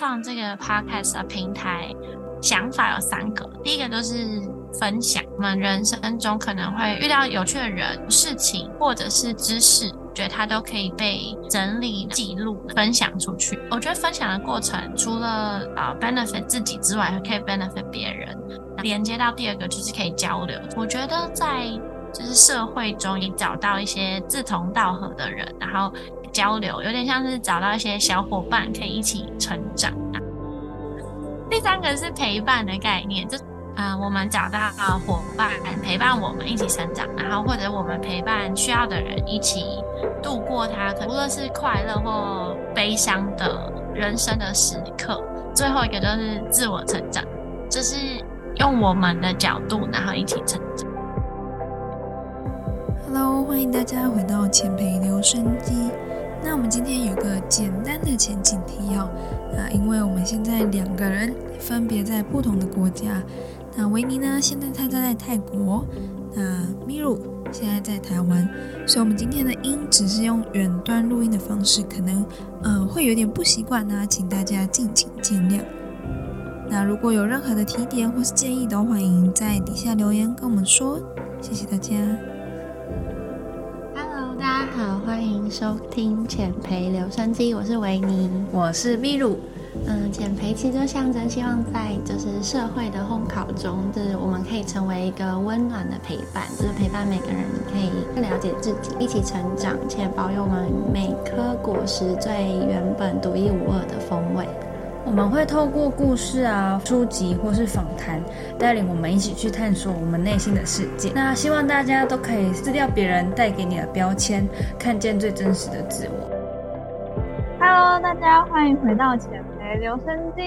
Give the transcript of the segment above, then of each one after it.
创这个 podcast 的平台，想法有三个。第一个就是分享我们人生中可能会遇到有趣的人、事情，或者是知识，觉得它都可以被整理、记录、分享出去。我觉得分享的过程，除了啊 benefit 自己之外，还可以 benefit 别人。连接到第二个就是可以交流。我觉得在就是社会中，你找到一些志同道合的人，然后交流，有点像是找到一些小伙伴，可以一起成长。第三个是陪伴的概念，就啊，我们找到伙伴陪伴我们一起成长，然后或者我们陪伴需要的人一起度过他，无论是快乐或悲伤的人生的时刻。最后一个就是自我成长，就是用我们的角度，然后一起成长。Hello，欢迎大家回到前培留声机。那我们今天有个简单的前景提要啊，因为我们现在两个人分别在不同的国家。那维尼呢，现在他在泰国；那米鲁现在在台湾，所以我们今天的音只是用远端录音的方式，可能呃会有点不习惯呢，请大家敬请见谅。那如果有任何的提点或是建议，都欢迎在底下留言跟我们说。谢谢。大家收听浅培留声机，我是维尼，我是秘鲁。嗯，浅培其实就象征希望在就是社会的烘烤中，就是我们可以成为一个温暖的陪伴，就是陪伴每个人可以更了解自己，一起成长，且保有我们每颗果实最原本独一无二的风味。我们会透过故事啊、书籍或是访谈，带领我们一起去探索我们内心的世界。那希望大家都可以撕掉别人带给你的标签，看见最真实的自我。Hello，大家欢迎回到浅培留声机。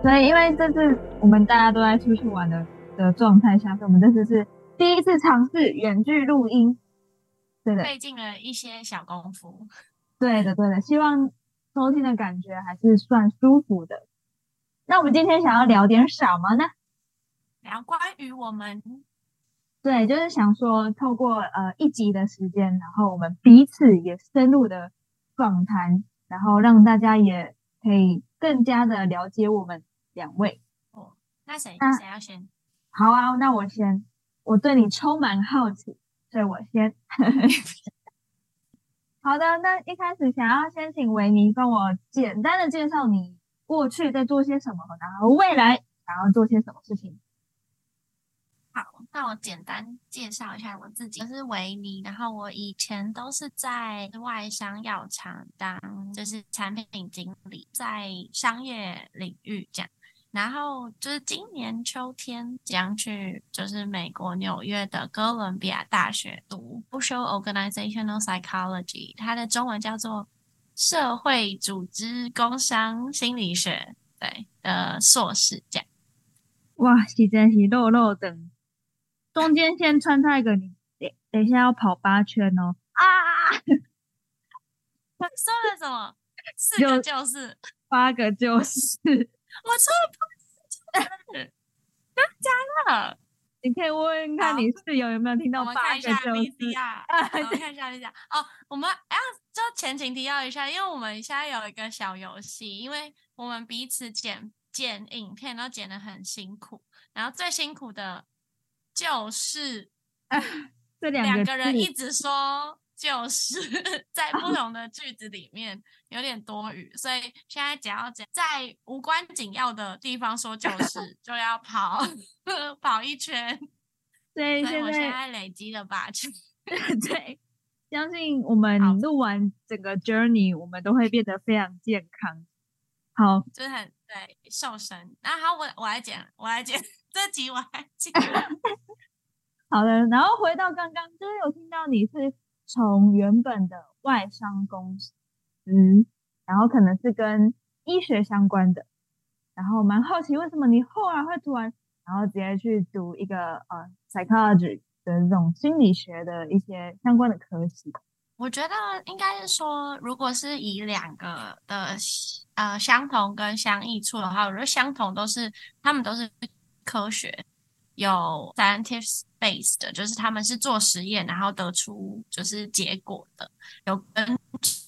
所以，因为这次我们大家都在出去玩的的状态下，所以我们这次是第一次尝试远距录音。对的，费尽了一些小功夫。对的，对的，希望。收听的感觉还是算舒服的。那我们今天想要聊点什么呢？聊关于我们，对，就是想说透过呃一集的时间，然后我们彼此也深入的访谈，然后让大家也可以更加的了解我们两位。哦，那谁谁要先？好啊，那我先。我对你充满好奇，所以我先。好的，那一开始想要先请维尼帮我简单的介绍你过去在做些什么，然后未来想要做些什么事情。好，那我简单介绍一下我自己，我是维尼，然后我以前都是在外商药厂当就是产品经理，在商业领域这样。然后就是今年秋天将去，就是美国纽约的哥伦比亚大学读 Social Organizational Psychology，它的中文叫做社会组织工商心理学，对的硕士这样。哇，是真是肉肉的，中间先穿插一个你，等等一下要跑八圈哦。啊！说了什么？四个就是，八个就是。我错了，真的假的？你可以问问看你室友有没有听到八个就是啊？看一下一下哦。我们哎，就前情提要一下，因为我们现在有一个小游戏，因为我们彼此剪剪影片都剪得很辛苦，然后最辛苦的就是 这两个人一直说。就是 在不同的句子里面有点多余，所以现在只要在无关紧要的地方说就 是就要跑 跑一圈。对，所以我现在累积了八圈。对，相信我们录完整个 journey，我们都会变得非常健康。好，就是很对瘦身。那好，我我来剪，我来剪这集，我来剪。好的，然后回到刚刚，就是有听到你是。从原本的外商公司，然后可能是跟医学相关的，然后蛮好奇为什么你后来会突然，然后直接去读一个呃 psychology 的这种心理学的一些相关的科系。我觉得应该是说，如果是以两个的呃相同跟相异处的话，我觉得相同都是他们都是科学。有 scientific based，就是他们是做实验，然后得出就是结果的，有根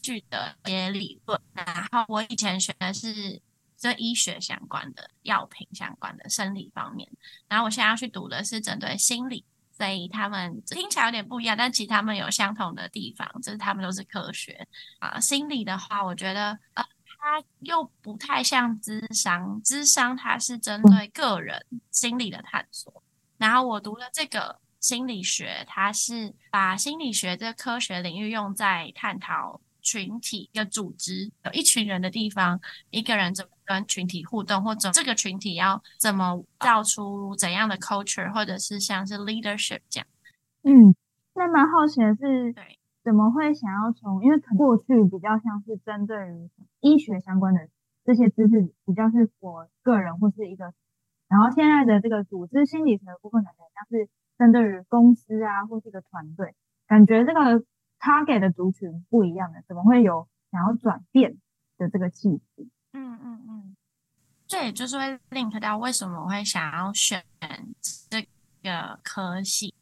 据的一些理论。然后我以前学的是这医学相关的药品相关的生理方面。然后我现在要去读的是针对心理，所以他们听起来有点不一样，但其实他们有相同的地方，就是他们都是科学啊。心理的话，我觉得呃，它又不太像智商，智商它是针对个人心理的探索。然后我读了这个心理学，它是把心理学这个科学领域用在探讨群体、一个组织、有一群人的地方，一个人怎么跟群体互动，或者这个群体要怎么造出怎样的 culture，或者是像是 leadership 这样。嗯，那蛮好奇的是，对，怎么会想要从？因为过去比较像是针对于医学相关的这些知识，比较是我个人或是一个。然后现在的这个组织心理学的部分，感觉像是针对于公司啊，或是一个团队，感觉这个 target 的族群不一样的，怎么会有想要转变的这个契机？嗯嗯嗯，这也就是会 link 到为什么我会想要选这个科系。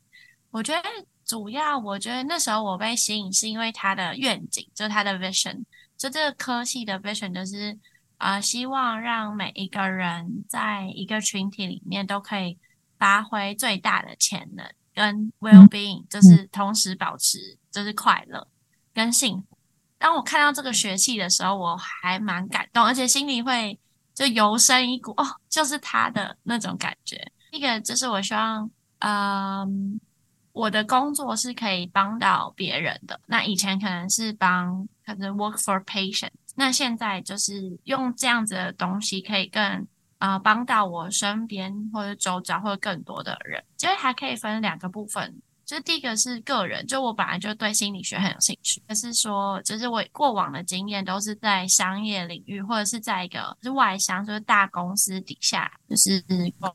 我觉得主要，我觉得那时候我被吸引是因为他的愿景，就是他的 vision，就这个科系的 vision 就是。啊，希望让每一个人在一个群体里面都可以发挥最大的潜能，跟 well being，就是同时保持就是快乐跟幸福。当我看到这个学期的时候，我还蛮感动，而且心里会就油生一股哦，就是他的那种感觉。一个就是我希望，嗯，我的工作是可以帮到别人的。那以前可能是帮，可能 work for patient。那现在就是用这样子的东西，可以更呃帮到我身边或者周遭或者更多的人。就是还可以分两个部分，就第一个是个人，就我本来就对心理学很有兴趣，可是说就是我过往的经验都是在商业领域或者是在一个是外商，就是大公司底下就是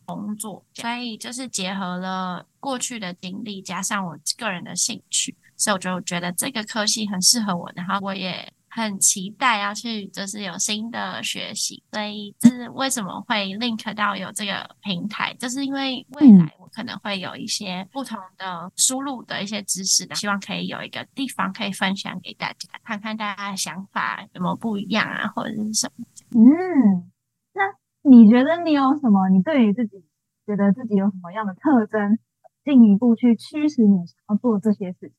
工作，所以就是结合了过去的经历加上我个人的兴趣，所以我就觉得这个科系很适合我，然后我也。很期待要去，就是有新的学习，所以这是为什么会 link 到有这个平台，就是因为未来我可能会有一些不同的输入的一些知识的，希望可以有一个地方可以分享给大家，看看大家的想法有没有不一样啊，或者是什么。嗯，那你觉得你有什么？你对于自己觉得自己有什么样的特征，进一步去驱使你想要做这些事情？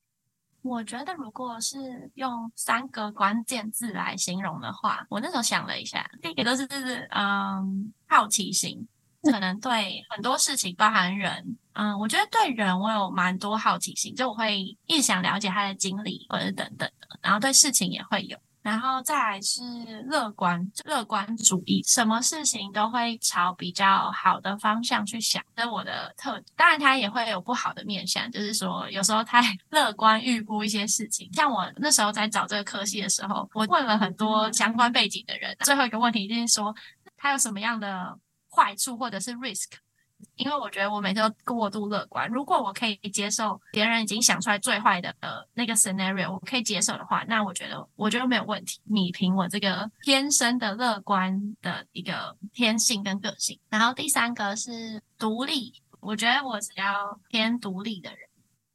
我觉得，如果是用三个关键字来形容的话，我那时候想了一下，第一个都是就是嗯好奇心，可能对很多事情，包含人，嗯，我觉得对人我有蛮多好奇心，就我会一直想了解他的经历或者等等的，然后对事情也会有。然后再来是乐观，乐观主义，什么事情都会朝比较好的方向去想，这是我的特。当然，他也会有不好的面相，就是说有时候太 乐观预估一些事情。像我那时候在找这个科系的时候，我问了很多相关背景的人，最后一个问题就是说他有什么样的坏处或者是 risk。因为我觉得我每次都过度乐观。如果我可以接受别人已经想出来最坏的呃那个 scenario，我可以接受的话，那我觉得我觉得没有问题。你凭我这个天生的乐观的一个天性跟个性。然后第三个是独立，我觉得我只要偏独立的人，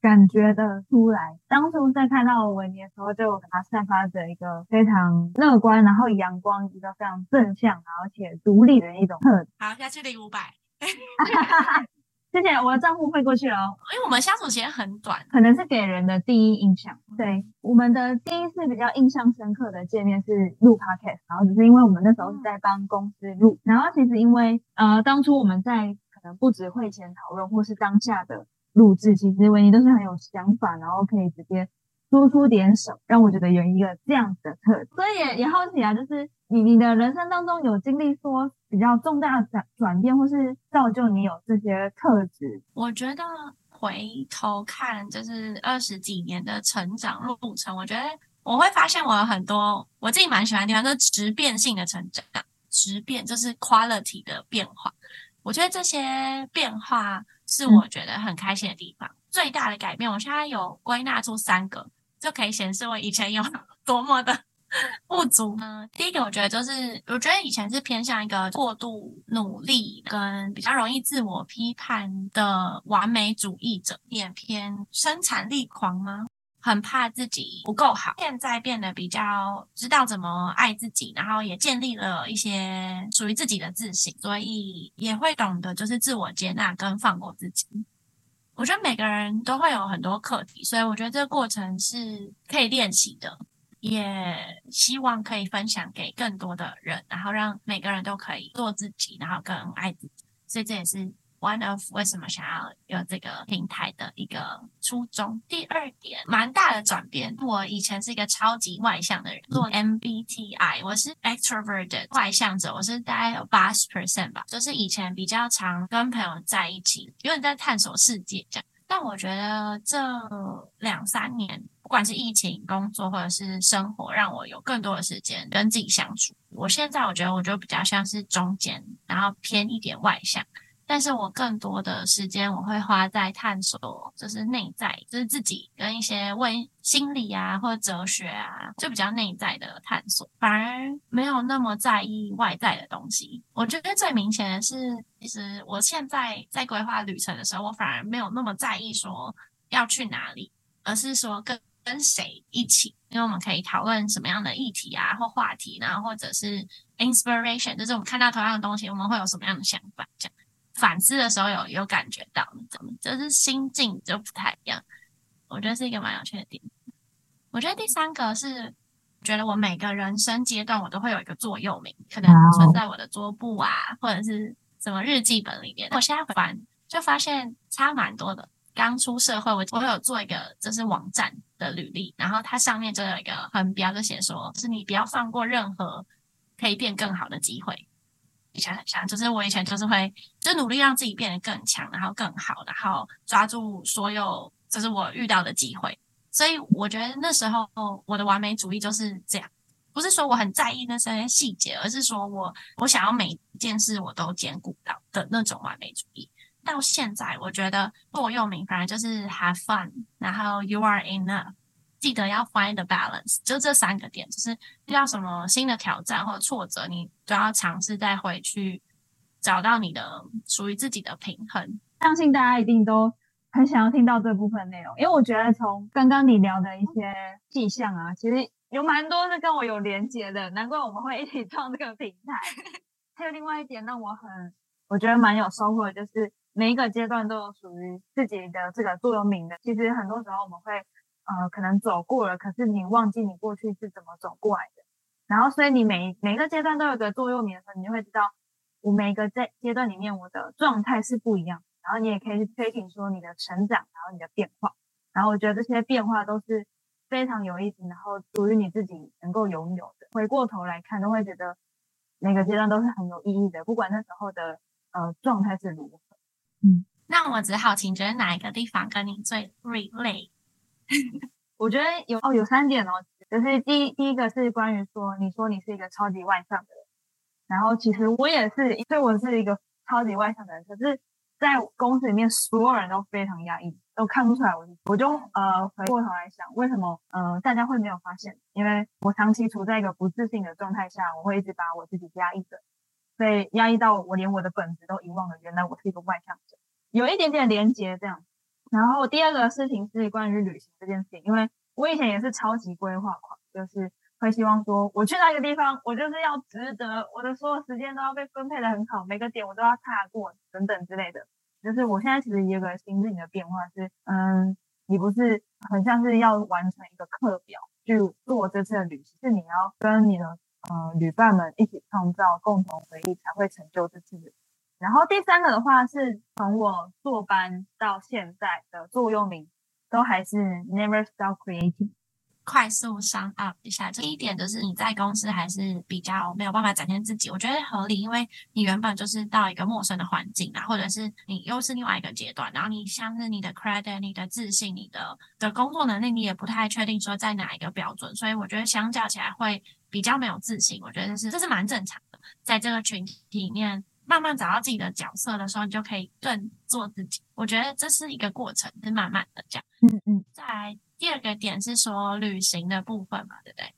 感觉的出来。当初在看到维尼的时候，就给他散发着一个非常乐观，然后阳光，一个非常正向，而且独立的一种特质。好，下去领五百。谢谢，我的账户汇过去了哦。因为我们相处时间很短，可能是给人的第一印象。对，我们的第一次比较印象深刻的见面是录 podcast，然后只是因为我们那时候是在帮公司录，然后其实因为呃，当初我们在可能不止会前讨论，或是当下的录制，其实维尼都是很有想法，然后可以直接说出点什么，让我觉得有一个这样子的特质所以也也好奇啊，就是你你的人生当中有经历说。比较重大的转转变，或是造就你有这些特质。我觉得回头看，就是二十几年的成长路程，我觉得我会发现我有很多我自己蛮喜欢的地方，就是质变性的成长。质变就是 quality 的变化。我觉得这些变化是我觉得很开心的地方。最大的改变，我现在有归纳出三个，就可以显示我以前有 多么的。不足呢？第一个，我觉得就是，我觉得以前是偏向一个过度努力跟比较容易自我批判的完美主义者，也偏生产力狂吗？很怕自己不够好。现在变得比较知道怎么爱自己，然后也建立了一些属于自己的自信，所以也会懂得就是自我接纳跟放过自己。我觉得每个人都会有很多课题，所以我觉得这个过程是可以练习的，也希望可以分享给更多的人，然后让每个人都可以做自己，然后更爱自己。所以这也是。One of 为什么想要有这个平台的一个初衷。第二点，蛮大的转变。我以前是一个超级外向的人，做 MBTI，我是 extroverted 外向者，我是大概有八十 percent 吧。就是以前比较常跟朋友在一起，有点在探索世界这样。但我觉得这两三年，不管是疫情、工作或者是生活，让我有更多的时间跟自己相处。我现在我觉得，我就比较像是中间，然后偏一点外向。但是我更多的时间我会花在探索，就是内在，就是自己跟一些问心理啊或者哲学啊，就比较内在的探索，反而没有那么在意外在的东西。我觉得最明显的是，其实我现在在规划旅程的时候，我反而没有那么在意说要去哪里，而是说跟跟谁一起，因为我们可以讨论什么样的议题啊或话题，然后或者是 inspiration，就是我们看到同样的东西，我们会有什么样的想法这样。反思的时候有有感觉到，怎么就是心境就不太一样。我觉得是一个蛮有趣的点。我觉得第三个是，觉得我每个人生阶段我都会有一个座右铭，可能存在我的桌布啊，或者是什么日记本里面。我现在翻就发现差蛮多的。刚出社会，我我有做一个就是网站的履历，然后它上面就有一个横标，就写说，是你不要放过任何可以变更好的机会。以前很像，就是我以前就是会就努力让自己变得更强，然后更好，然后抓住所有就是我遇到的机会。所以我觉得那时候我的完美主义就是这样，不是说我很在意那些细节，而是说我我想要每一件事我都兼顾到的那种完美主义。到现在，我觉得座右铭反正就是 have fun，然后 you are enough。记得要 find the balance，就这三个点，就是遇到什么新的挑战或者挫折，你都要尝试再回去找到你的属于自己的平衡。相信大家一定都很想要听到这部分内容，因为我觉得从刚刚你聊的一些迹象啊，其实有蛮多是跟我有连接的，难怪我们会一起创这个平台。还有另外一点让我很我觉得蛮有收获的，就是每一个阶段都有属于自己的这个座右铭的。其实很多时候我们会。呃，可能走过了，可是你忘记你过去是怎么走过来的。然后，所以你每每个阶段都有个座右铭的时候，你就会知道，我每一个在阶段里面我的状态是不一样。然后你也可以去推评说你的成长，然后你的变化。然后我觉得这些变化都是非常有意思，然后属于你自己能够拥有的。回过头来看，都会觉得每个阶段都是很有意义的，不管那时候的呃状态是如何。嗯，那我只好请，觉得哪一个地方跟你最 relate？我觉得有哦，有三点哦，就是第一第一个是关于说，你说你是一个超级外向的人，然后其实我也是，因为我是一个超级外向的人，可是，在公司里面所有人都非常压抑，都看不出来我，我就呃回过头来想，为什么呃大家会没有发现？因为我长期处在一个不自信的状态下，我会一直把我自己压抑着，所以压抑到我连我的本质都遗忘了，原来我是一个外向者，有一点点连接这样。然后第二个事情是关于旅行这件事情，因为我以前也是超级规划狂，就是会希望说我去那个地方，我就是要值得，我的所有时间都要被分配的很好，每个点我都要踏过等等之类的。就是我现在其实也有个心境的变化是，嗯，你不是很像是要完成一个课表去做这次的旅行，是你要跟你的呃旅伴们一起创造共同回忆，才会成就这次旅。然后第三个的话，是从我坐班到现在的座右铭，都还是 Never stop creating。快速 sum up 一下，第一点就是你在公司还是比较没有办法展现自己，我觉得合理，因为你原本就是到一个陌生的环境啊，或者是你又是另外一个阶段，然后你像是你的 credit、你的自信、你的的工作能力，你也不太确定说在哪一个标准，所以我觉得相较起来会比较没有自信，我觉得是这是蛮正常的，在这个群体里面。慢慢找到自己的角色的时候，你就可以更做自己。我觉得这是一个过程，是慢慢的这样。嗯嗯。再来第二个点是说旅行的部分嘛，对不对？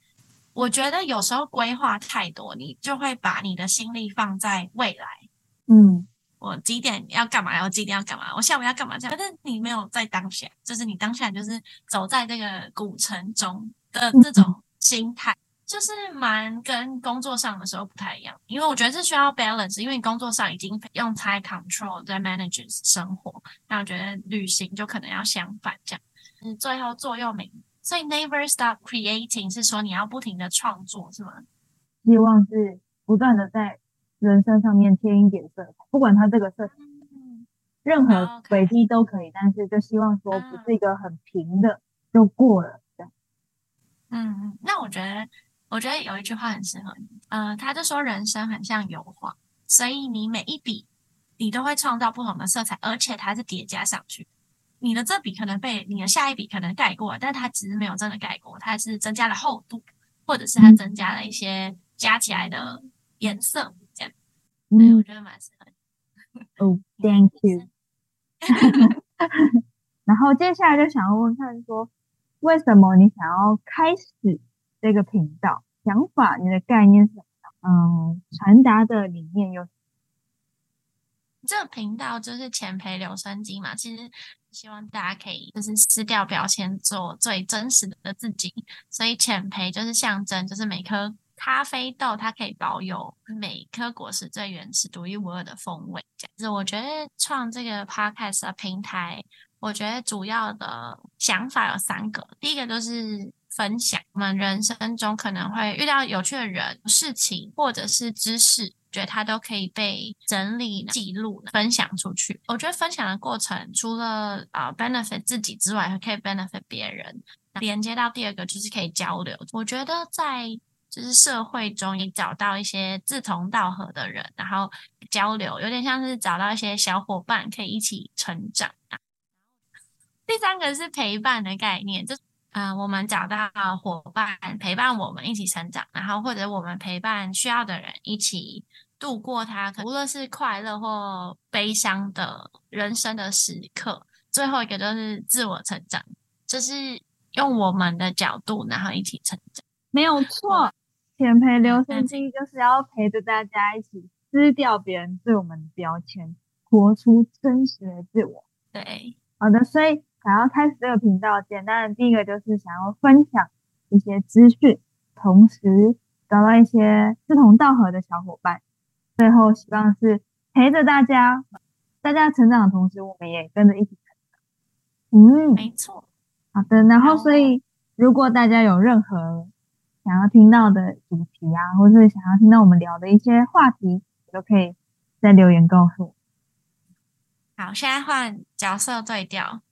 我觉得有时候规划太多，你就会把你的心力放在未来。嗯。我几点要干嘛，我几点要干嘛，我下午要干嘛这样。但是你没有在当下，就是你当下就是走在这个古城中的这种心态。就是蛮跟工作上的时候不太一样，因为我觉得是需要 balance，因为工作上已经用 time control 在 manage 生活，那我觉得旅行就可能要相反这样，嗯，最后座右铭，所以 never stop creating 是说你要不停的创作是吗？希望是不断的在人生上面添一点色彩，不管它这个色彩任何轨迹都可以，但是就希望说不是一个很平的就过了这样。嗯，那我觉得。我觉得有一句话很适合你，呃，他就说人生很像油画，所以你每一笔你都会创造不同的色彩，而且它是叠加上去。你的这笔可能被你的下一笔可能盖过，但它其实没有真的盖过，它是增加了厚度，或者是它增加了一些加起来的颜色，这样。嗯，我觉得蛮适合。你。哦，Thank you。然后接下来就想要问看说，为什么你想要开始？这个频道想法，你的概念是什么？嗯，传达的理念有。这个频道就是前培留声机嘛，其实希望大家可以就是撕掉标签，做最真实的自己。所以浅培就是象征，就是每颗咖啡豆它可以保有每颗果实最原始、独一无二的风味。这样子，我觉得创这个 podcast 的平台，我觉得主要的想法有三个，第一个就是。分享我们人生中可能会遇到有趣的人、事情，或者是知识，觉得它都可以被整理、记录、分享出去。我觉得分享的过程，除了啊 benefit 自己之外，还可以 benefit 别人。连接到第二个就是可以交流。我觉得在就是社会中，你找到一些志同道合的人，然后交流，有点像是找到一些小伙伴，可以一起成长。第三个是陪伴的概念，就。嗯，我们找到伙伴陪伴我们一起成长，然后或者我们陪伴需要的人一起度过他，无论是快乐或悲伤的人生的时刻。最后一个就是自我成长，就是用我们的角度，然后一起成长。没有错，前陪留声机就是要陪着大家一起撕掉别人对我们的标签，活出真实的自我。对，好的，所以。想要开始这个频道，简单的第一个就是想要分享一些资讯，同时找到一些志同道合的小伙伴，最后希望是陪着大家，大家成长的同时，我们也跟着一起成长。嗯，没错。好的，然后所以如果大家有任何想要听到的主题啊，或是想要听到我们聊的一些话题，都可以在留言告诉我。好，现在换角色对调。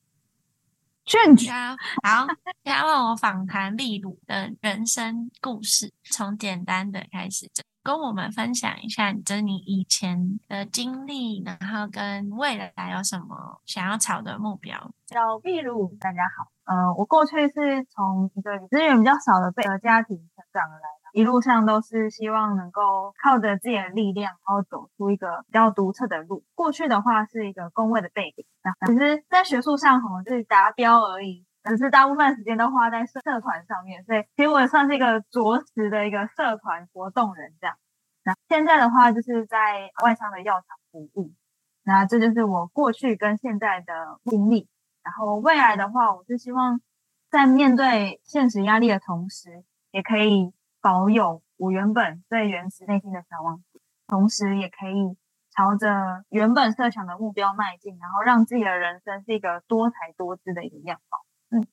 好，好，现在问我访谈秘鲁的人生故事，从简单的开始，跟我们分享一下，就是你以前的经历，然后跟未来有什么想要朝的目标。叫秘鲁，大家好，呃，我过去是从一个资源比较少的被家庭成长而来。一路上都是希望能够靠着自己的力量，然后走出一个比较独特的路。过去的话是一个工位的背景，那其实，在学术上可能就是达标而已，只是大部分时间都花在社团上面。所以，其实我也算是一个着实的一个社团活动人这样。那现在的话，就是在外商的药厂服务。那这就是我过去跟现在的经历。然后未来的话，我是希望在面对现实压力的同时，也可以。保有我原本最原始内心的小王子，同时也可以朝着原本设想的目标迈进，然后让自己的人生是一个多才多姿的一个样貌。嗯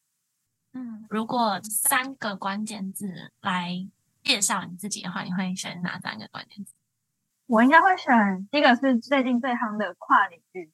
嗯，如果三个关键字来介绍你自己的话，你会选哪三个关键字？我应该会选第一个是最近最夯的跨领域，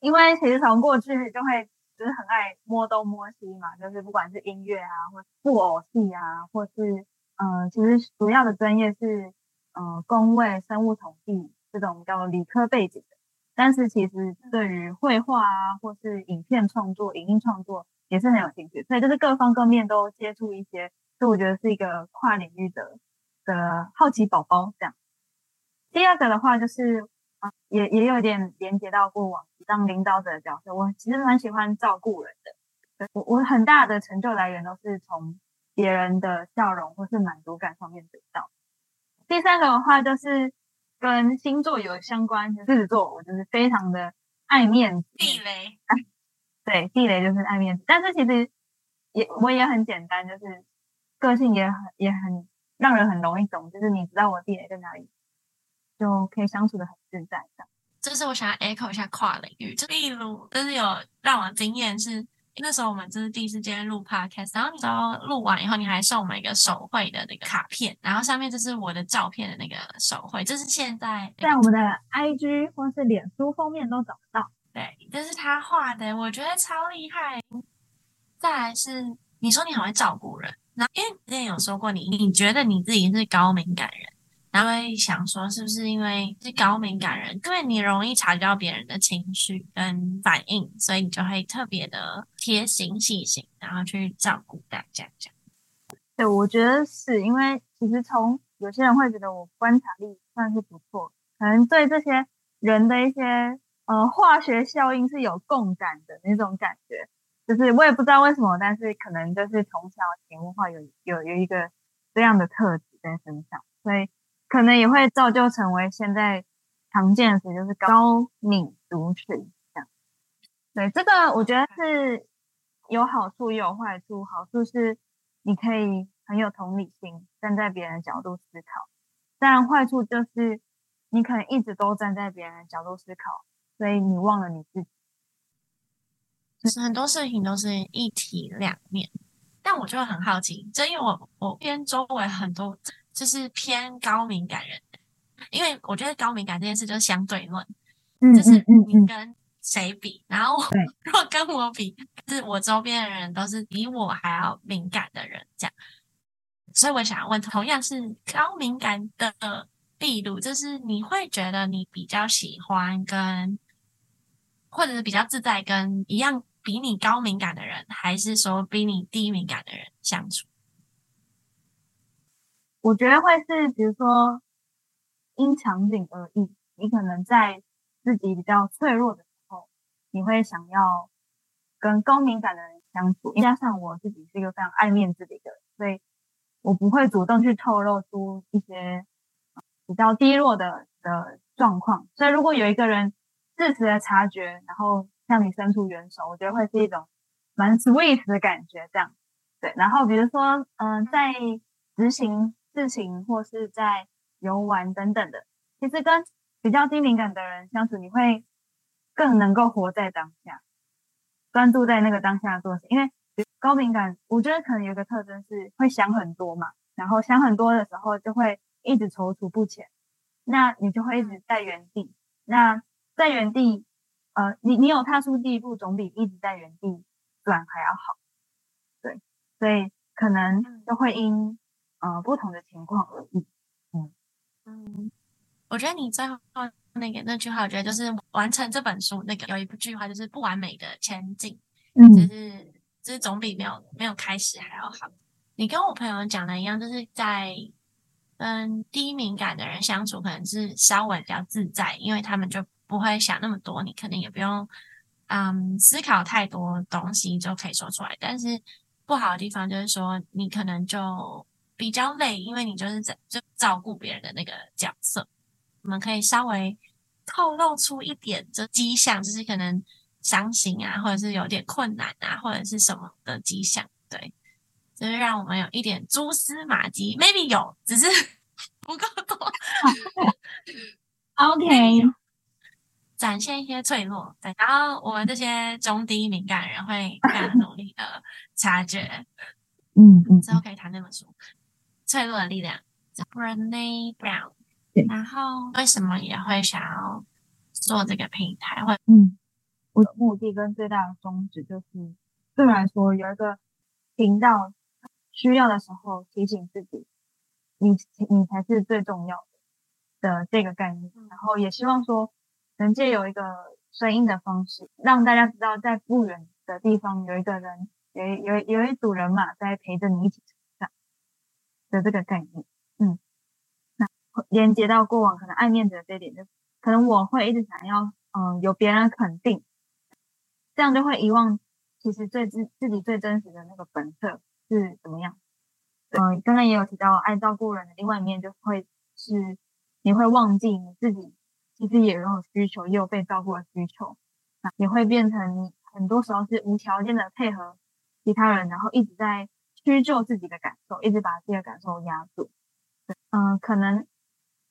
因为其实从过去就会就是很爱摸东摸西嘛，就是不管是音乐啊，或布偶戏啊，或是。呃，其实主要的专业是呃工位、生物统计这种叫理科背景的，但是其实对于绘画啊，或是影片创作、影音创作也是很有兴趣，所以就是各方各面都接触一些，所以我觉得是一个跨领域的的好奇宝宝这样。第二个的话就是啊，也也有点连接到过往当领导者的角色，我其实蛮喜欢照顾人的，我我很大的成就来源都是从。别人的笑容或是满足感上面得到。第三个的话就是跟跟星座有相关，狮子座我就是非常的爱面子，地雷。对，地雷就是爱面子，但是其实也我也很简单，就是个性也很也很让人很容易懂，就是你知道我地雷在哪里，就可以相处的很自在。这是我想要 echo 一下跨领域，就例如就是有让我惊艳是。那时候我们这是第四间录 podcast，然后你知道录完以后，你还送我们一个手绘的那个卡片，然后上面就是我的照片的那个手绘，这是现在在我们的 IG 或是脸书封面都找不到。对，这是他画的，我觉得超厉害。再来是你说你很会照顾人，那因为之前有说过你，你觉得你自己是高敏感人。他会想说，是不是因为是高敏感人，因为你容易察觉到别人的情绪跟反应，所以你就会特别的贴心细心，然后去照顾大家这样。对，我觉得是因为其实从有些人会觉得我观察力算是不错，可能对这些人的一些呃化学效应是有共感的那种感觉，就是我也不知道为什么，但是可能就是从小潜移默化有有有一个这样的特质在身上，所以。可能也会造就成为现在常见的词，就是高敏族群这样。对，这个我觉得是有好处也有坏处。好处是你可以很有同理心，站在别人的角度思考；当然，坏处就是你可能一直都站在别人的角度思考，所以你忘了你自己。其实很多事情都是一体两面，但我就很好奇，这因为我我边周围很多。就是偏高敏感人，因为我觉得高敏感这件事就是相对论，就是你跟谁比，然后 如果跟我比，是我周边的人都是比我还要敏感的人，这样。所以我想问，同样是高敏感的秘鲁，就是你会觉得你比较喜欢跟，或者是比较自在跟一样比你高敏感的人，还是说比你低敏感的人相处？我觉得会是，比如说因场景而异。你可能在自己比较脆弱的时候，你会想要跟高敏感的人相处。加上我自己是一个非常爱面子的一个人，所以我不会主动去透露出一些比较低落的的状况。所以如果有一个人适时的察觉，然后向你伸出援手，我觉得会是一种蛮 sweet 的感觉。这样对。然后比如说，嗯，在执行。事情或是在游玩等等的，其实跟比较低敏感的人相处，你会更能够活在当下，专注在那个当下做事。因为高敏感，我觉得可能有一个特征是会想很多嘛，然后想很多的时候就会一直踌躇不前，那你就会一直在原地。那在原地，呃，你你有踏出第一步，总比一直在原地转还要好。对，所以可能就会因。呃，不同的情况。嗯嗯，我觉得你最后那个那句话，我觉得就是完成这本书那个有一句话，就是不完美的前进，嗯，就是就是总比没有没有开始还要好。你跟我朋友讲的一样，就是在跟低敏感的人相处，可能是稍微比较自在，因为他们就不会想那么多，你可能也不用嗯思考太多东西就可以说出来。但是不好的地方就是说，你可能就。比较累，因为你就是在就照顾别人的那个角色。我们可以稍微透露出一点这迹象，就是可能伤心啊，或者是有点困难啊，或者是什么的迹象。对，就是让我们有一点蛛丝马迹，maybe 有，只是 不够多。OK，展现一些脆弱，对，然后我们这些中低敏感人会更努力的察觉。嗯嗯，之后可以谈那本书。脆弱的力量，Brene Brown。然后为什么也会想要做这个平台？或嗯，我的目的跟最大的宗旨就是，对我来说有一个频道，需要的时候提醒自己，你你才是最重要的的这个概念。然后也希望说，能借有一个声音的方式，让大家知道，在不远的地方有一个人，有有有一组人马在陪着你一起。的这个概念，嗯，那连接到过往可能爱面子的这一点，就可能我会一直想要，嗯，有别人肯定，这样就会遗忘其实最自自己最真实的那个本色是怎么样。嗯，刚刚也有提到爱照顾人的另外一面，就会是你会忘记你自己其实也有需求，也有被照顾的需求，那也会变成你很多时候是无条件的配合其他人，然后一直在屈就自己的感受，一直把自己的感受压住。嗯，可能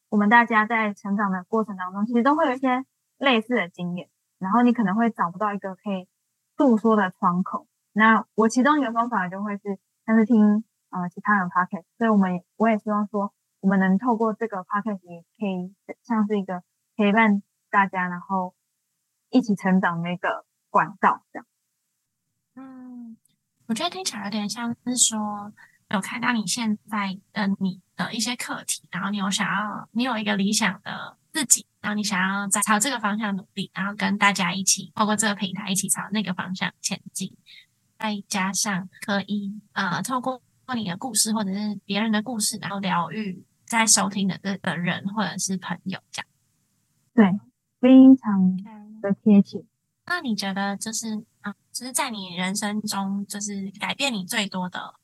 我们大家在成长的过程当中，其实都会有一些类似的经验，然后你可能会找不到一个可以诉说的窗口。那我其中一个方法就会是，像是听呃其他人 podcast，所以我们我也希望说，我们能透过这个 podcast 也可以像是一个陪伴大家，然后一起成长的一个管道这样。嗯，我觉得听起来有点像是说。有看到你现在的你的一些课题，然后你有想要，你有一个理想的自己，然后你想要在朝这个方向努力，然后跟大家一起透过这个平台一起朝那个方向前进，再加上可以呃透过你的故事或者是别人的故事，然后疗愈在收听的这个人或者是朋友，这样对，非常的贴切。那你觉得就是啊，就是在你人生中，就是改变你最多的？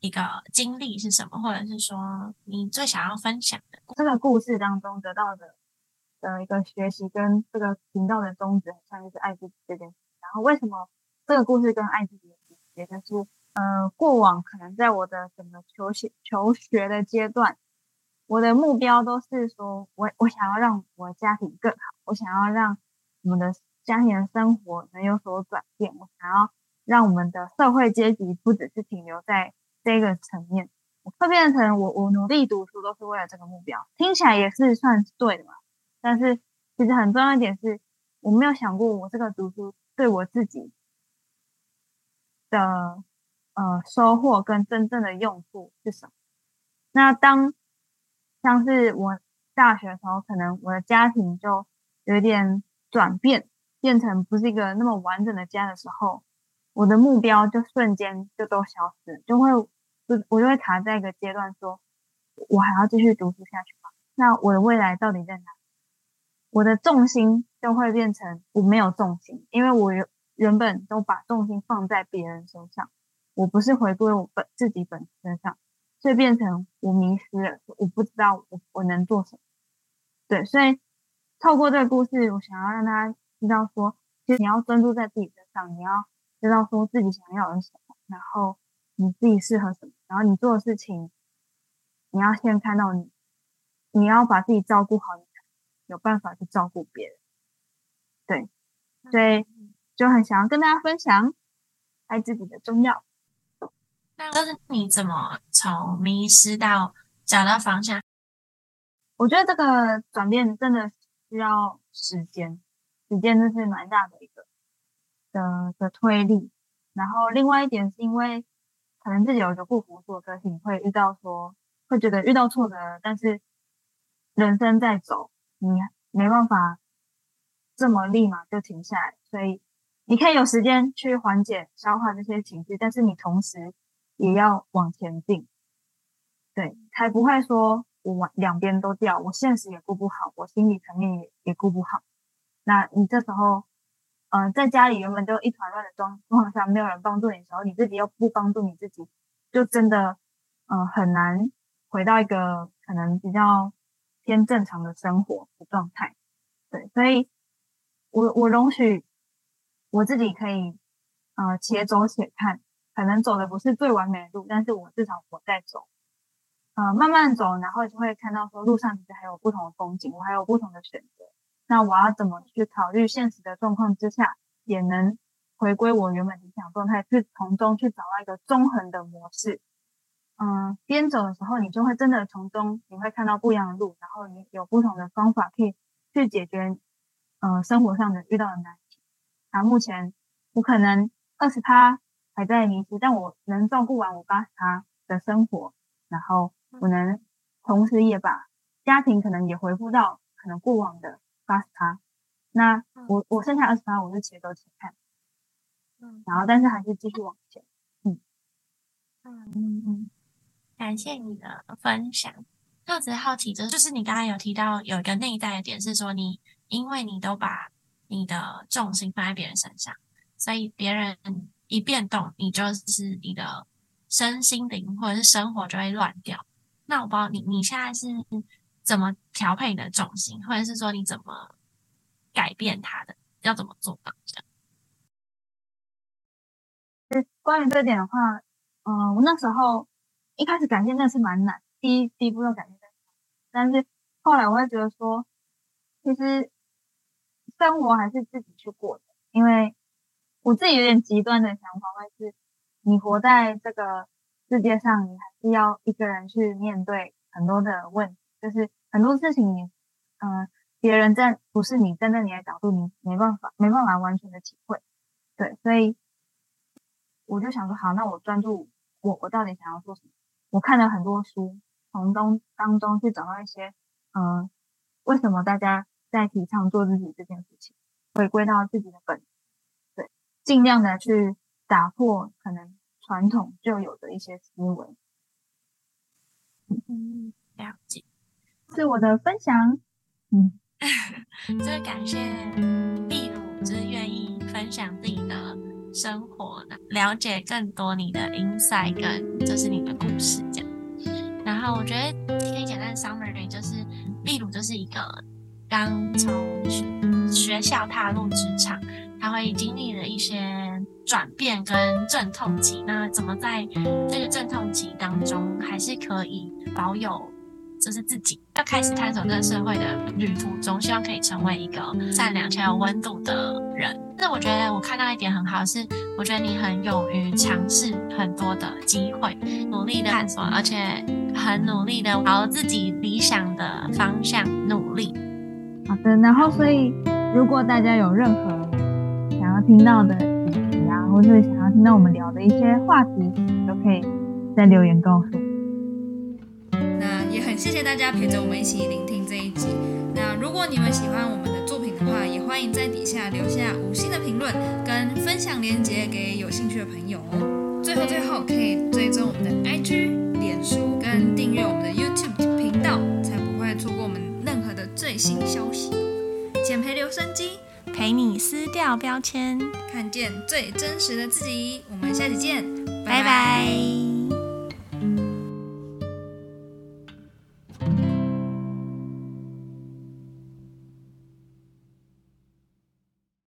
一个经历是什么，或者是说你最想要分享的这个故事当中得到的的一个学习，跟这个频道的宗旨很像，就是爱自己这件事。然后为什么这个故事跟爱自己有关？就是呃，过往可能在我的整个求学求学的阶段，我的目标都是说我我想要让我家庭更好，我想要让我们的家庭的生活能有所转变，我想要让我们的社会阶级不只是停留在。这个层面，会变成我我努力读书都是为了这个目标，听起来也是算是对的嘛。但是其实很重要一点是，我没有想过我这个读书对我自己的呃收获跟真正的用处是什么。那当像是我大学的时候，可能我的家庭就有点转变，变成不是一个那么完整的家的时候。我的目标就瞬间就都消失，就会就我就会卡在一个阶段，说我还要继续读书下去吗？那我的未来到底在哪？我的重心就会变成我没有重心，因为我原原本都把重心放在别人身上，我不是回归我本自己本身上，所以变成我迷失了，我不知道我我能做什么。对，所以透过这个故事，我想要让大家知道说，其实你要专注在自己身上，你要。知道说自己想要的是什么，然后你自己适合什么，然后你做的事情，你要先看到你，你要把自己照顾好，你才有办法去照顾别人。对，所以就很想要跟大家分享爱自己的重要。那但是你怎么从迷失到找到方向？我觉得这个转变真的需要时间，时间真是蛮大的一个。的的推力，然后另外一点是因为可能自己有一个不服输的个性，会遇到说会觉得遇到挫折，但是人生在走，你没办法这么立马就停下来，所以你可以有时间去缓解、消化这些情绪，但是你同时也要往前进，对，才不会说我往两边都掉，我现实也顾不好，我心理层面也也顾不好，那你这时候。嗯，在家里原本就一团乱的状况下，没有人帮助你的时候，你自己又不帮助你自己，就真的嗯很难回到一个可能比较偏正常的生活的状态。对，所以我我容许我自己可以呃且走且看，可能走的不是最完美的路，但是我至少我在走，呃慢慢走，然后就会看到说路上其实还有不同的风景，我还有不同的选择。那我要怎么去考虑现实的状况之下，也能回归我原本理想状态，去从中去找到一个中衡的模式。嗯，边走的时候，你就会真的从中你会看到不一样的路，然后你有不同的方法可以去解决，嗯，生活上的遇到的难题。那目前我可能二十趴还在迷失，但我能照顾完我八十趴的生活，然后我能同时也把家庭可能也回复到可能过往的。八十趴，那我我剩下二十趴，我就且走且看，嗯，然后但是还是继续往前，嗯嗯嗯嗯，感谢你的分享。那我只是好奇，就是就是你刚才有提到有一个内在的点，是说你因为你都把你的重心放在别人身上，所以别人一变动，你就是你的身心灵或者是生活就会乱掉。那我不知道你你现在是。怎么调配你的重心，或者是说你怎么改变它的，要怎么做到这样？关于这点的话，嗯，我那时候一开始感谢那是蛮难，第一第一步要改变但是后来我会觉得说，其实生活还是自己去过的，因为我自己有点极端的想法，会是你活在这个世界上，你还是要一个人去面对很多的问题，就是很多事情你，嗯，别人在不是你站在你的角度，你没办法没办法完全的体会，对，所以。我就想说，好，那我专注我我到底想要做什么？我看了很多书，从中当中去找到一些，嗯，为什么大家在提倡做自己这件事情，回归到自己的本，对，尽量的去打破可能传统就有的一些思维。嗯，了解，是我的分享。嗯，就是感谢秘鲁，就是愿意分享自己的。生活，了解更多你的 insight，跟就是你的故事这样。然后我觉得可以简单 summary，就是秘鲁就是一个刚从学校踏入职场，他会经历了一些转变跟阵痛期。那怎么在这个阵痛期当中，还是可以保有？就是自己要开始探索这个社会的旅途中，希望可以成为一个善良且有温度的人。那我觉得我看到一点很好，是我觉得你很勇于尝试很多的机会，努力的探索，而且很努力的朝自己理想的方向努力。好的，然后所以如果大家有任何想要听到的主题啊，或是想要听到我们聊的一些话题，都可以在留言告诉。谢谢大家陪着我们一起聆听这一集。那如果你们喜欢我们的作品的话，也欢迎在底下留下五星的评论跟分享链接给有兴趣的朋友哦。最后最后，可以追踪我们的 IG、脸书跟订阅我们的 YouTube 频道，才不会错过我们任何的最新消息。减肥留声机陪你撕掉标签，看见最真实的自己。我们下期见，拜拜。